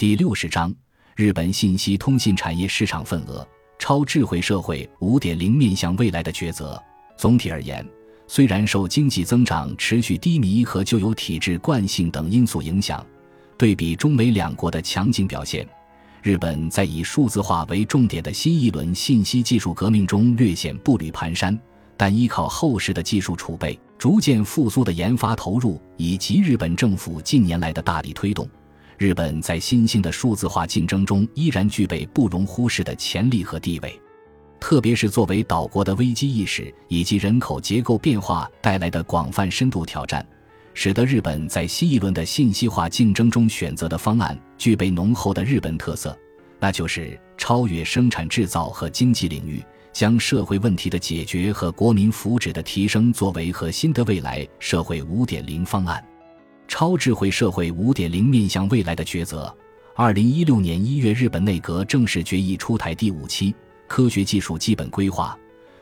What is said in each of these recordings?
第六十章：日本信息通信产业市场份额。超智慧社会五点零面向未来的抉择。总体而言，虽然受经济增长持续低迷和旧有体制惯性等因素影响，对比中美两国的强劲表现，日本在以数字化为重点的新一轮信息技术革命中略显步履蹒跚。但依靠厚实的技术储备、逐渐复苏的研发投入以及日本政府近年来的大力推动。日本在新兴的数字化竞争中依然具备不容忽视的潜力和地位，特别是作为岛国的危机意识以及人口结构变化带来的广泛深度挑战，使得日本在新一轮的信息化竞争中选择的方案具备浓厚的日本特色，那就是超越生产制造和经济领域，将社会问题的解决和国民福祉的提升作为核心的未来社会五点零方案。超智慧社会五点零面向未来的抉择。二零一六年一月，日本内阁正式决议出台第五期科学技术基本规划。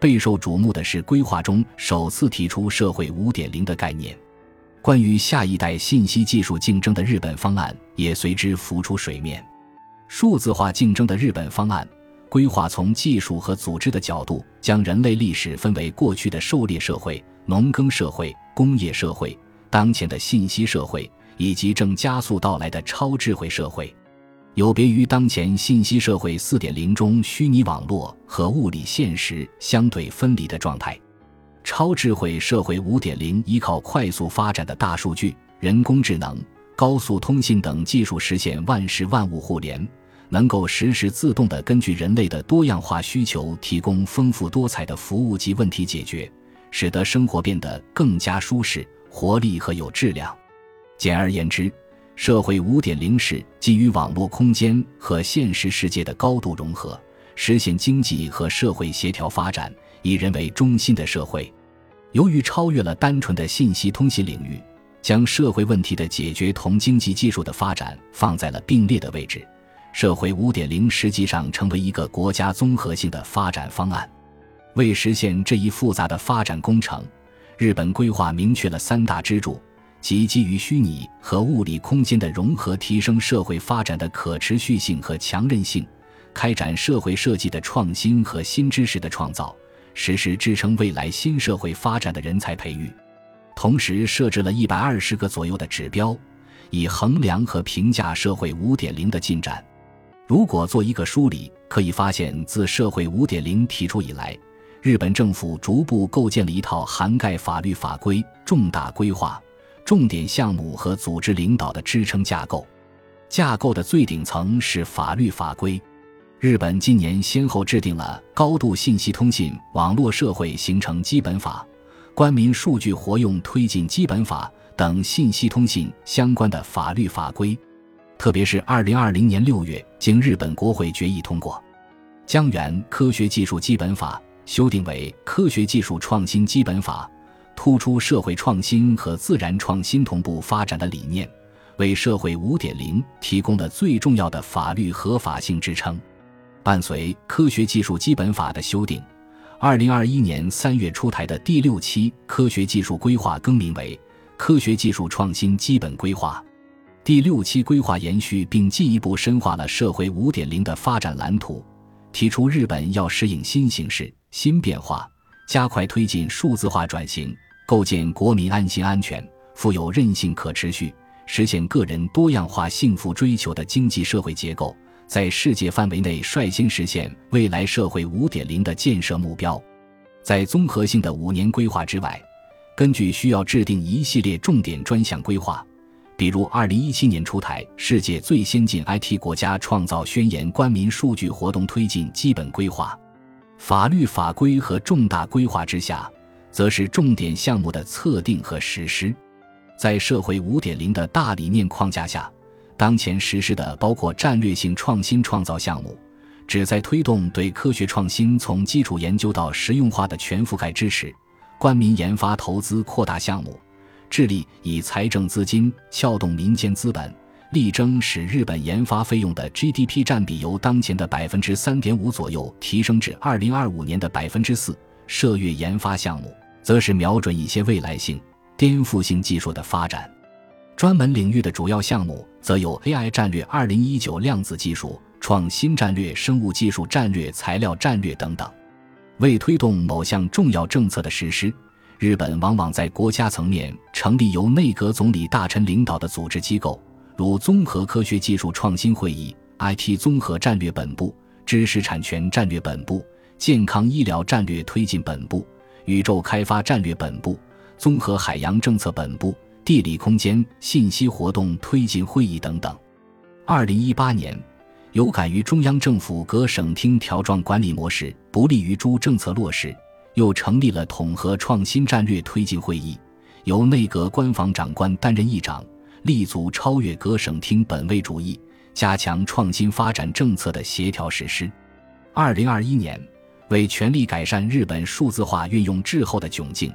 备受瞩目的是，规划中首次提出社会五点零的概念。关于下一代信息技术竞争的日本方案也随之浮出水面。数字化竞争的日本方案规划，从技术和组织的角度，将人类历史分为过去的狩猎社会、农耕社会、工业社会。当前的信息社会以及正加速到来的超智慧社会，有别于当前信息社会4.0中虚拟网络和物理现实相对分离的状态。超智慧社会5.0依靠快速发展的大数据、人工智能、高速通信等技术，实现万事万物互联，能够实时自动地根据人类的多样化需求，提供丰富多彩的服务及问题解决，使得生活变得更加舒适。活力和有质量。简而言之，社会五点零是基于网络空间和现实世界的高度融合，实现经济和社会协调发展，以人为中心的社会。由于超越了单纯的信息通信领域，将社会问题的解决同经济技术的发展放在了并列的位置，社会五点零实际上成为一个国家综合性的发展方案。为实现这一复杂的发展工程。日本规划明确了三大支柱，即基于虚拟和物理空间的融合，提升社会发展的可持续性和强韧性；开展社会设计的创新和新知识的创造，实施支撑未来新社会发展的人才培育。同时，设置了一百二十个左右的指标，以衡量和评价社会五点零的进展。如果做一个梳理，可以发现，自社会五点零提出以来。日本政府逐步构建了一套涵盖法律法规、重大规划、重点项目和组织领导的支撑架构。架构的最顶层是法律法规。日本今年先后制定了《高度信息通信网络社会形成基本法》《官民数据活用推进基本法》等信息通信相关的法律法规。特别是2020年6月，经日本国会决议通过《江原科学技术基本法》。修订为科学技术创新基本法，突出社会创新和自然创新同步发展的理念，为社会五点零提供了最重要的法律合法性支撑。伴随科学技术基本法的修订，二零二一年三月出台的第六期科学技术规划更名为科学技术创新基本规划。第六期规划延续并进一步深化了社会五点零的发展蓝图，提出日本要适应新形势。新变化，加快推进数字化转型，构建国民安心、安全、富有韧性、可持续，实现个人多样化幸福追求的经济社会结构，在世界范围内率先实现未来社会五点零的建设目标。在综合性的五年规划之外，根据需要制定一系列重点专项规划，比如二零一七年出台《世界最先进 IT 国家创造宣言》，官民数据活动推进基本规划。法律法规和重大规划之下，则是重点项目的测定和实施。在社会五点零的大理念框架下，当前实施的包括战略性创新创造项目，旨在推动对科学创新从基础研究到实用化的全覆盖支持；官民研发投资扩大项目，致力以财政资金撬动民间资本。力争使日本研发费用的 GDP 占比由当前的百分之三点五左右提升至二零二五年的百分之四。涉越研发项目则是瞄准一些未来性、颠覆性技术的发展。专门领域的主要项目则有 AI 战略、二零一九量子技术创新战略、生物技术战略、材料战略等等。为推动某项重要政策的实施，日本往往在国家层面成立由内阁总理大臣领导的组织机构，如综合科学技术创新会议、IT 综合战略本部、知识产权战略本部、健康医疗战略推进本部、宇宙开发战略本部、综合海洋政策本部。地理空间信息活动推进会议等等。二零一八年，有感于中央政府各省厅条状管理模式不利于诸政策落实，又成立了统合创新战略推进会议，由内阁官房长官担任议长，立足超越各省厅本位主义，加强创新发展政策的协调实施。二零二一年，为全力改善日本数字化运用滞后的窘境，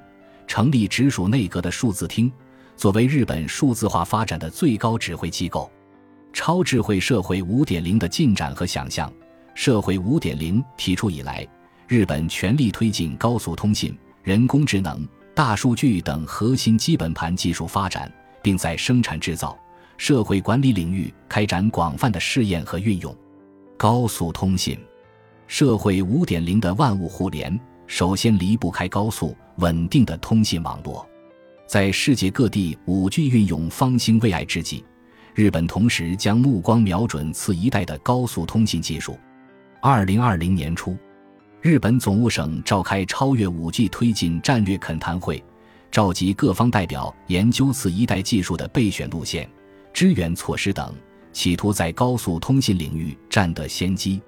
成立直属内阁的数字厅。作为日本数字化发展的最高指挥机构，超智慧社会五点零的进展和想象。社会五点零提出以来，日本全力推进高速通信、人工智能、大数据等核心基本盘技术发展，并在生产制造、社会管理领域开展广泛的试验和运用。高速通信，社会五点零的万物互联，首先离不开高速稳定的通信网络。在世界各地五 G 运用方兴未艾之际，日本同时将目光瞄准次一代的高速通信技术。二零二零年初，日本总务省召开超越五 G 推进战略恳谈会，召集各方代表研究次一代技术的备选路线、支援措施等，企图在高速通信领域占得先机。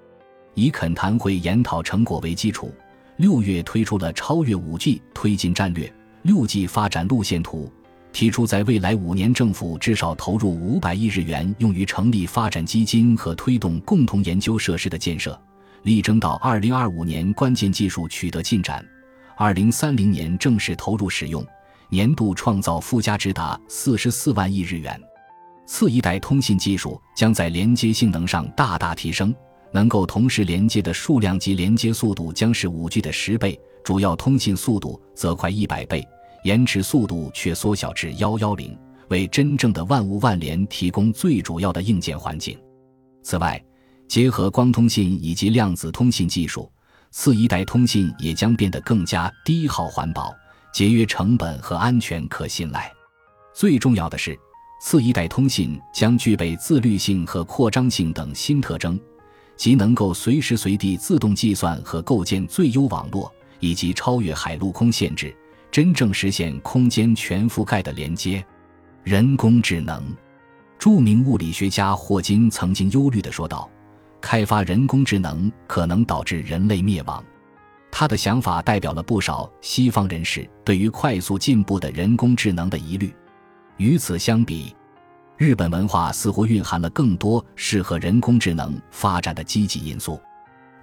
以恳谈会研讨成果为基础，六月推出了超越五 G 推进战略。六 G 发展路线图提出，在未来五年，政府至少投入五百亿日元，用于成立发展基金和推动共同研究设施的建设，力争到二零二五年关键技术取得进展，二零三零年正式投入使用，年度创造附加值达四十四万亿日元。次一代通信技术将在连接性能上大大提升，能够同时连接的数量级连接速度将是五 G 的十倍，主要通信速度则快一百倍。延迟速度却缩小至幺幺零，为真正的万物万联提供最主要的硬件环境。此外，结合光通信以及量子通信技术，次一代通信也将变得更加低耗、环保、节约成本和安全可信赖。最重要的是，次一代通信将具备自律性和扩张性等新特征，即能够随时随地自动计算和构建最优网络，以及超越海陆空限制。真正实现空间全覆盖的连接，人工智能。著名物理学家霍金曾经忧虑地说道：“开发人工智能可能导致人类灭亡。”他的想法代表了不少西方人士对于快速进步的人工智能的疑虑。与此相比，日本文化似乎蕴含了更多适合人工智能发展的积极因素。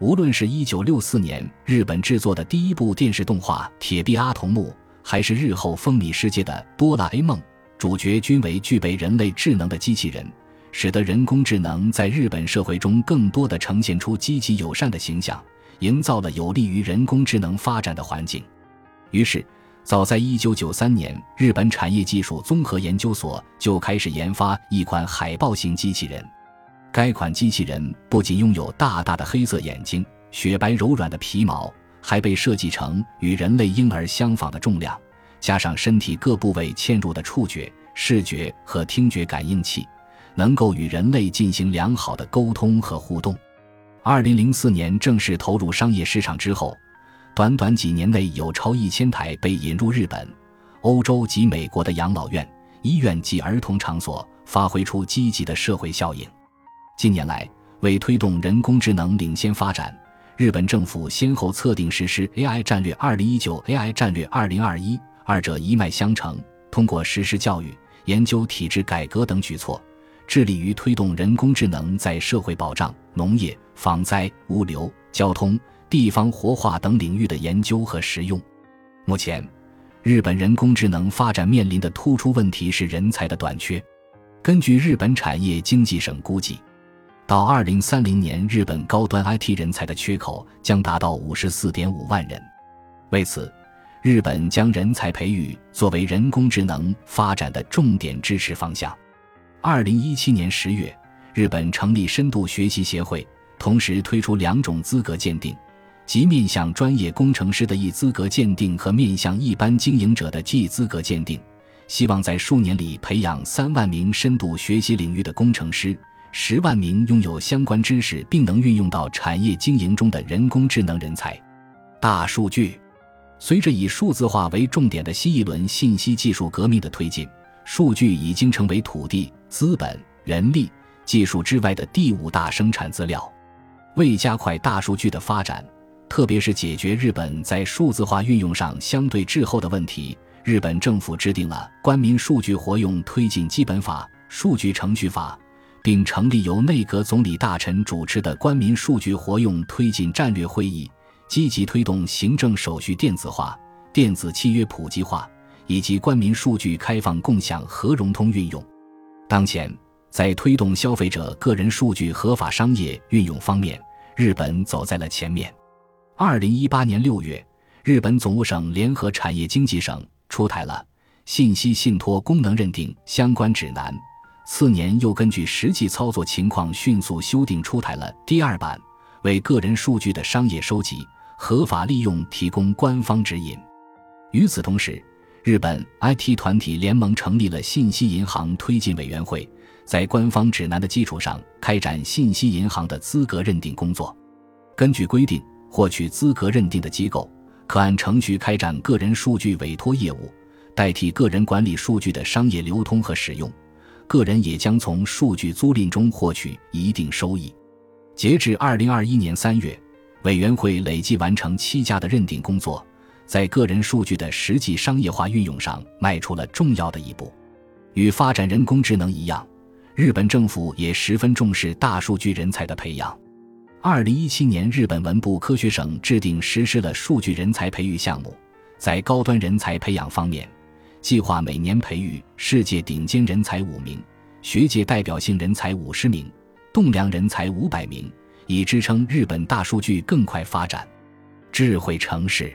无论是一九六四年日本制作的第一部电视动画《铁臂阿童木》，还是日后风靡世界的《哆啦 A 梦》，主角均为具备人类智能的机器人，使得人工智能在日本社会中更多的呈现出积极友善的形象，营造了有利于人工智能发展的环境。于是，早在一九九三年，日本产业技术综合研究所就开始研发一款海豹型机器人。该款机器人不仅拥有大大的黑色眼睛、雪白柔软的皮毛，还被设计成与人类婴儿相仿的重量，加上身体各部位嵌入的触觉、视觉和听觉感应器，能够与人类进行良好的沟通和互动。二零零四年正式投入商业市场之后，短短几年内有超一千台被引入日本、欧洲及美国的养老院、医院及儿童场所，发挥出积极的社会效应。近年来，为推动人工智能领先发展，日本政府先后测定实施 AI 战略二零一九、AI 战略二零二一，二者一脉相承。通过实施教育、研究、体制改革等举措，致力于推动人工智能在社会保障、农业、防灾、物流、交通、地方活化等领域的研究和实用。目前，日本人工智能发展面临的突出问题是人才的短缺。根据日本产业经济省估计。到二零三零年，日本高端 IT 人才的缺口将达到五十四点五万人。为此，日本将人才培育作为人工智能发展的重点支持方向。二零一七年十月，日本成立深度学习协会，同时推出两种资格鉴定，即面向专业工程师的 E 资格鉴定和面向一般经营者的 G 资格鉴定，希望在数年里培养三万名深度学习领域的工程师，十万名拥有相关知识并能运用到产业经营中的人工智能人才。大数据。随着以数字化为重点的新一轮信息技术革命的推进，数据已经成为土地、资本、人力、技术之外的第五大生产资料。为加快大数据的发展，特别是解决日本在数字化运用上相对滞后的问题，日本政府制定了《官民数据活用推进基本法》《数据程序法》，并成立由内阁总理大臣主持的官民数据活用推进战略会议。积极推动行政手续电子化、电子契约普及化以及官民数据开放共享和融通运用。当前，在推动消费者个人数据合法商业运用方面，日本走在了前面。二零一八年六月，日本总务省联合产业经济省出台了《信息信托功能认定相关指南》，次年又根据实际操作情况迅速修订出台了第二版，为个人数据的商业收集。合法利用提供官方指引。与此同时，日本 IT 团体联盟成立了信息银行推进委员会，在官方指南的基础上开展信息银行的资格认定工作。根据规定，获取资格认定的机构可按程序开展个人数据委托业务，代替个人管理数据的商业流通和使用。个人也将从数据租赁中获取一定收益。截至二零二一年三月。委员会累计完成七家的认定工作，在个人数据的实际商业化运用上迈出了重要的一步。与发展人工智能一样，日本政府也十分重视大数据人才的培养。二零一七年，日本文部科学省制定实施了数据人才培育项目，在高端人才培养方面，计划每年培育世界顶尖人才五名，学界代表性人才五十名，栋梁人才五百名。以支撑日本大数据更快发展。智慧城市，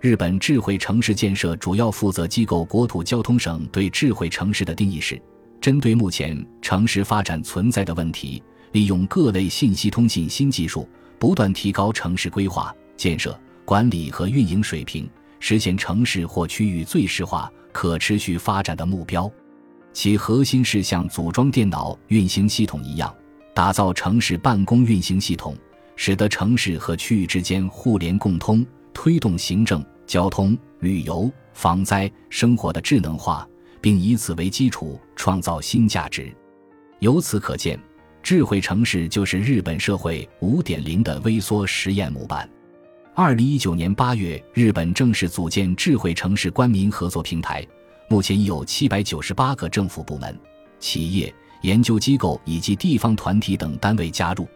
日本智慧城市建设主要负责机构国土交通省对智慧城市的定义是：针对目前城市发展存在的问题，利用各类信息通信新技术，不断提高城市规划、建设、管理和运营水平，实现城市或区域最适化、可持续发展的目标。其核心是像组装电脑运行系统一样。打造城市办公运行系统，使得城市和区域之间互联共通，推动行政、交通、旅游、防灾、生活的智能化，并以此为基础创造新价值。由此可见，智慧城市就是日本社会五点零的微缩实验模板。二零一九年八月，日本正式组建智慧城市官民合作平台，目前已有七百九十八个政府部门、企业。研究机构以及地方团体等单位加入。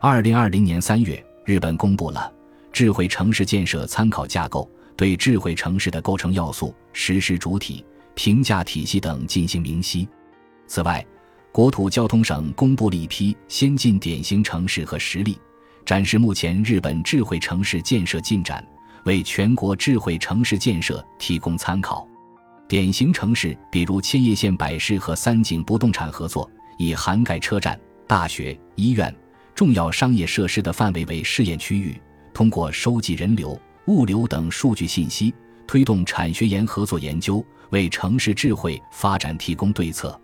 二零二零年三月，日本公布了智慧城市建设参考架构，对智慧城市的构成要素、实施主体、评价体系等进行明晰。此外，国土交通省公布了一批先进典型城市和实例，展示目前日本智慧城市建设进展，为全国智慧城市建设提供参考。典型城市，比如千叶县百世和三井不动产合作，以涵盖车站、大学、医院、重要商业设施的范围为试验区域，通过收集人流、物流等数据信息，推动产学研合作研究，为城市智慧发展提供对策。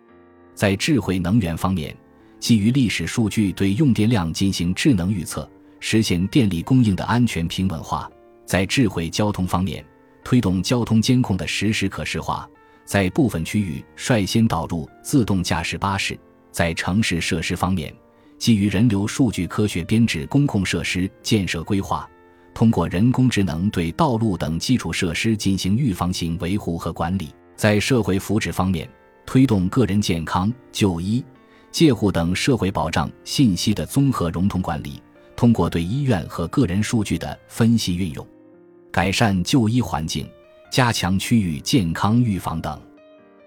在智慧能源方面，基于历史数据对用电量进行智能预测，实现电力供应的安全平稳化。在智慧交通方面，推动交通监控的实时可视化，在部分区域率先导入自动驾驶巴士。在城市设施方面，基于人流数据科学编制公共设施建设规划，通过人工智能对道路等基础设施进行预防性维护和管理。在社会福祉方面，推动个人健康、就医、介护等社会保障信息的综合融通管理，通过对医院和个人数据的分析运用。改善就医环境，加强区域健康预防等。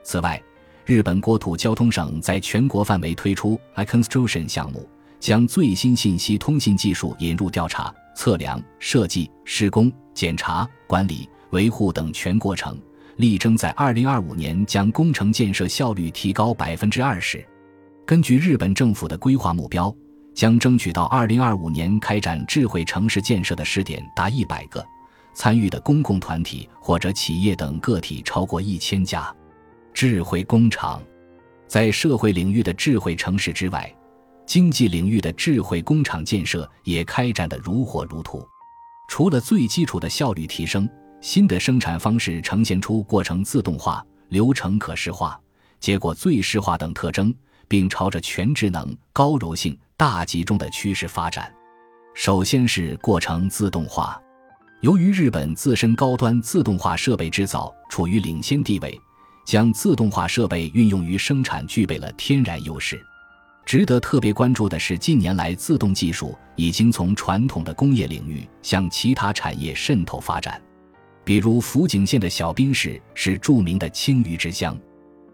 此外，日本国土交通省在全国范围推出 iConstruction 项目，将最新信息通信技术引入调查、测量、设计、施工、检查、管理、维护等全过程，力争在二零二五年将工程建设效率提高百分之二十。根据日本政府的规划目标，将争取到二零二五年开展智慧城市建设的试点达一百个，参与的公共团体或者企业等个体超过一千家。智慧工厂，在社会领域的智慧城市之外。经济领域的智慧工厂建设也开展得如火如荼。除了最基础的效率提升，新的生产方式呈现出过程自动化、流程可视化、结果最适化等特征，并朝着全智能、高柔性、大集中的趋势发展。首先是过程自动化。由于日本自身高端自动化设备制造处于领先地位，将自动化设备运用于生产具备了天然优势。值得特别关注的是，近年来自动技术已经从传统的工业领域向其他产业渗透发展。比如，福井县的小滨市是著名的青鱼之乡，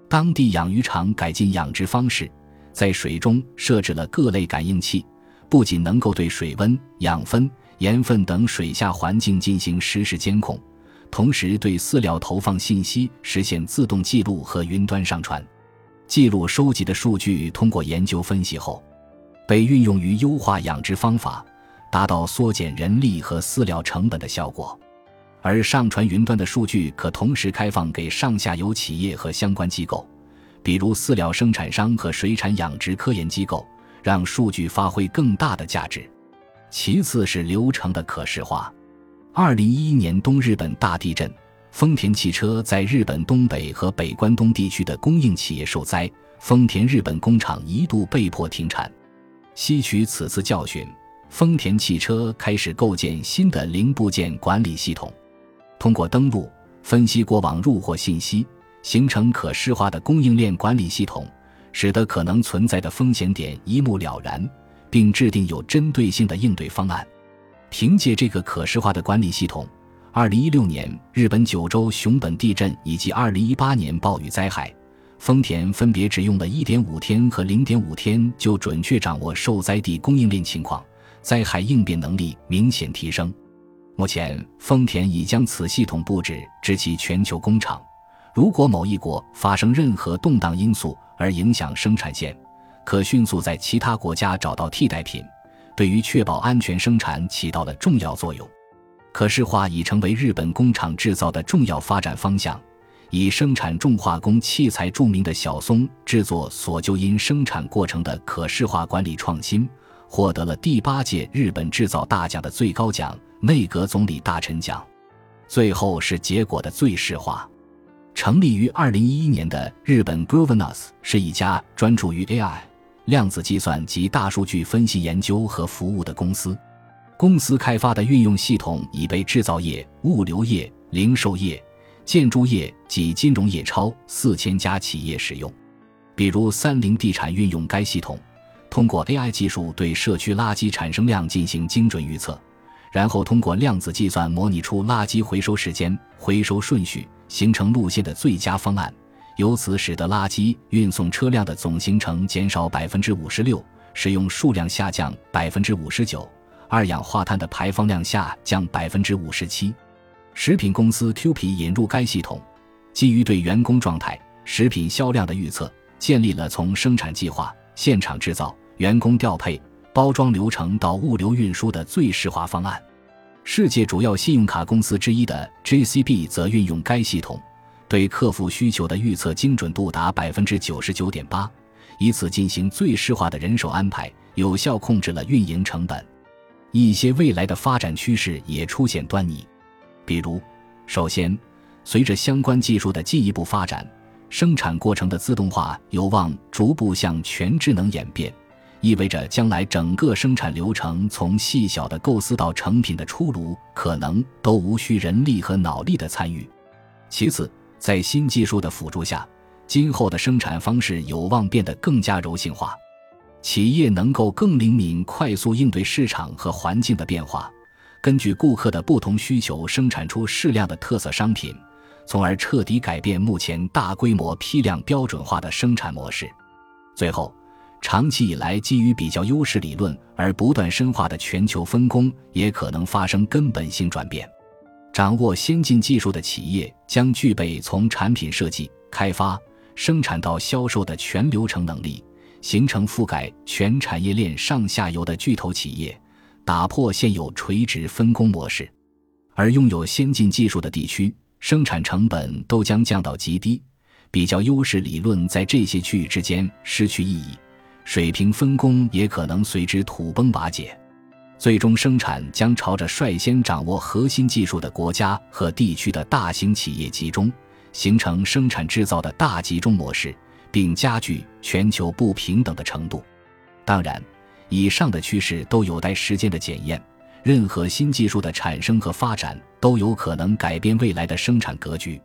当地养鱼场改进养殖方式，在水中设置了各类感应器，不仅能够对水温、养分、盐分等水下环境进行实时监控，同时对饲料投放信息实现自动记录和云端上传。记录收集的数据通过研究分析后，被运用于优化养殖方法，达到缩减人力和饲料成本的效果。而上传云端的数据可同时开放给上下游企业和相关机构，比如饲料生产商和水产养殖科研机构，让数据发挥更大的价值。其次是流程的可视化。二零一一年东日本大地震。丰田汽车在日本东北和北关东地区的供应企业受灾，丰田日本工厂一度被迫停产。吸取此次教训，丰田汽车开始构建新的零部件管理系统，通过登录、分析过往入货信息，形成可视化的供应链管理系统，使得可能存在的风险点一目了然，并制定有针对性的应对方案。凭借这个可视化的管理系统。二零一六年日本九州熊本地震以及二零一八年暴雨灾害，丰田分别只用了一点五天和零点五天就准确掌握受灾地供应链情况，灾害应变能力明显提升。目前，丰田已将此系统布置至其全球工厂。如果某一国发生任何动荡因素而影响生产线，可迅速在其他国家找到替代品，对于确保安全生产起到了重要作用。可视化已成为日本工厂制造的重要发展方向。以生产重化工器材著名的小松制作所就因生产过程的可视化管理创新，获得了第八届日本制造大奖的最高奖——内阁总理大臣奖。最后是结果的最适化。成立于二零一一年的日本 Grovenus 是一家专注于 AI、量子计算及大数据分析研究和服务的公司。公司开发的运用系统已被制造业、物流业、零售业、建筑业及金融业超四千家企业使用。比如，三菱地产运用该系统，通过 AI 技术对社区垃圾产生量进行精准预测，然后通过量子计算模拟出垃圾回收时间、回收顺序、形成路线的最佳方案，由此使得垃圾运送车辆的总行程减少百分之五十六，使用数量下降百分之五十九。二氧化碳的排放量下降百分之五十七。食品公司 Q P 引入该系统，基于对员工状态、食品销量的预测，建立了从生产计划、现场制造、员工调配、包装流程到物流运输的最适化方案。世界主要信用卡公司之一的 J C B 则运用该系统，对客户需求的预测精准度达百分之九十九点八，以此进行最适化的人手安排，有效控制了运营成本。一些未来的发展趋势也出现端倪，比如，首先，随着相关技术的进一步发展，生产过程的自动化有望逐步向全智能演变，意味着将来整个生产流程从细小的构思到成品的出炉，可能都无需人力和脑力的参与。其次，在新技术的辅助下，今后的生产方式有望变得更加柔性化。企业能够更灵敏、快速应对市场和环境的变化，根据顾客的不同需求生产出适量的特色商品，从而彻底改变目前大规模批量标准化的生产模式。最后，长期以来基于比较优势理论而不断深化的全球分工也可能发生根本性转变。掌握先进技术的企业将具备从产品设计、开发、生产到销售的全流程能力，形成覆盖全产业链上下游的巨头企业，打破现有垂直分工模式。而拥有先进技术的地区，生产成本都将降到极低，比较优势理论在这些区域之间失去意义，水平分工也可能随之土崩瓦解。最终生产将朝着率先掌握核心技术的国家和地区的大型企业集中，形成生产制造的大集中模式，并加剧全球不平等的程度。当然，以上的趋势都有待时间的检验。任何新技术的产生和发展都有可能改变未来的生产格局。